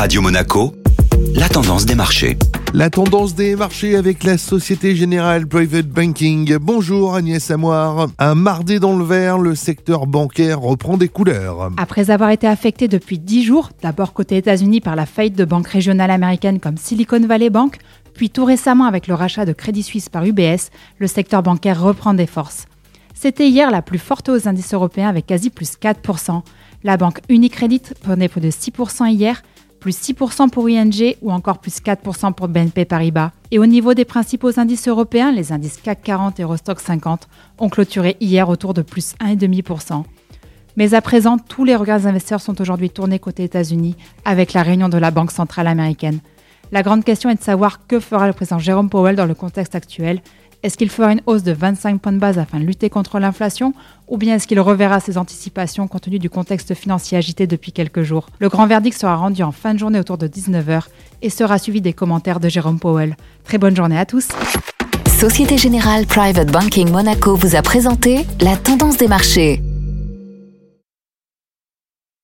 Radio Monaco, la tendance des marchés. La tendance des marchés avec la Société Générale Private Banking. Bonjour Agnès Amoir. Un mardi dans le vert, le secteur bancaire reprend des couleurs. Après avoir été affecté depuis 10 jours, d'abord côté États-Unis par la faillite de banques régionales américaines comme Silicon Valley Bank, puis tout récemment avec le rachat de Crédit Suisse par UBS, le secteur bancaire reprend des forces. C'était hier la plus forte aux indices européens avec quasi plus 4%. La banque Unicredit prenait plus de 6% hier, plus 6% pour ING ou encore plus 4% pour BNP Paribas. Et au niveau des principaux indices européens, les indices CAC 40 et Eurostock 50 ont clôturé hier autour de plus 1,5%. Mais à présent, tous les regards des investisseurs sont aujourd'hui tournés côté États-Unis avec la réunion de la Banque centrale américaine. La grande question est de savoir que fera le président Jérôme Powell dans le contexte actuel est-ce qu'il fera une hausse de 25 points de base afin de lutter contre l'inflation ou bien est-ce qu'il reverra ses anticipations compte tenu du contexte financier agité depuis quelques jours? Le grand verdict sera rendu en fin de journée autour de 19h et sera suivi des commentaires de Jérôme Powell. Très bonne journée à tous. Société Générale Private Banking Monaco vous a présenté la tendance des marchés.